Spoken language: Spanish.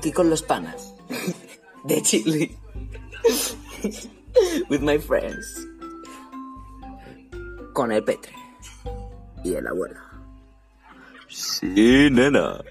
Aquí con los panas. De Chile. With my friends. Con el Petre. Y el abuelo. Sí, nena.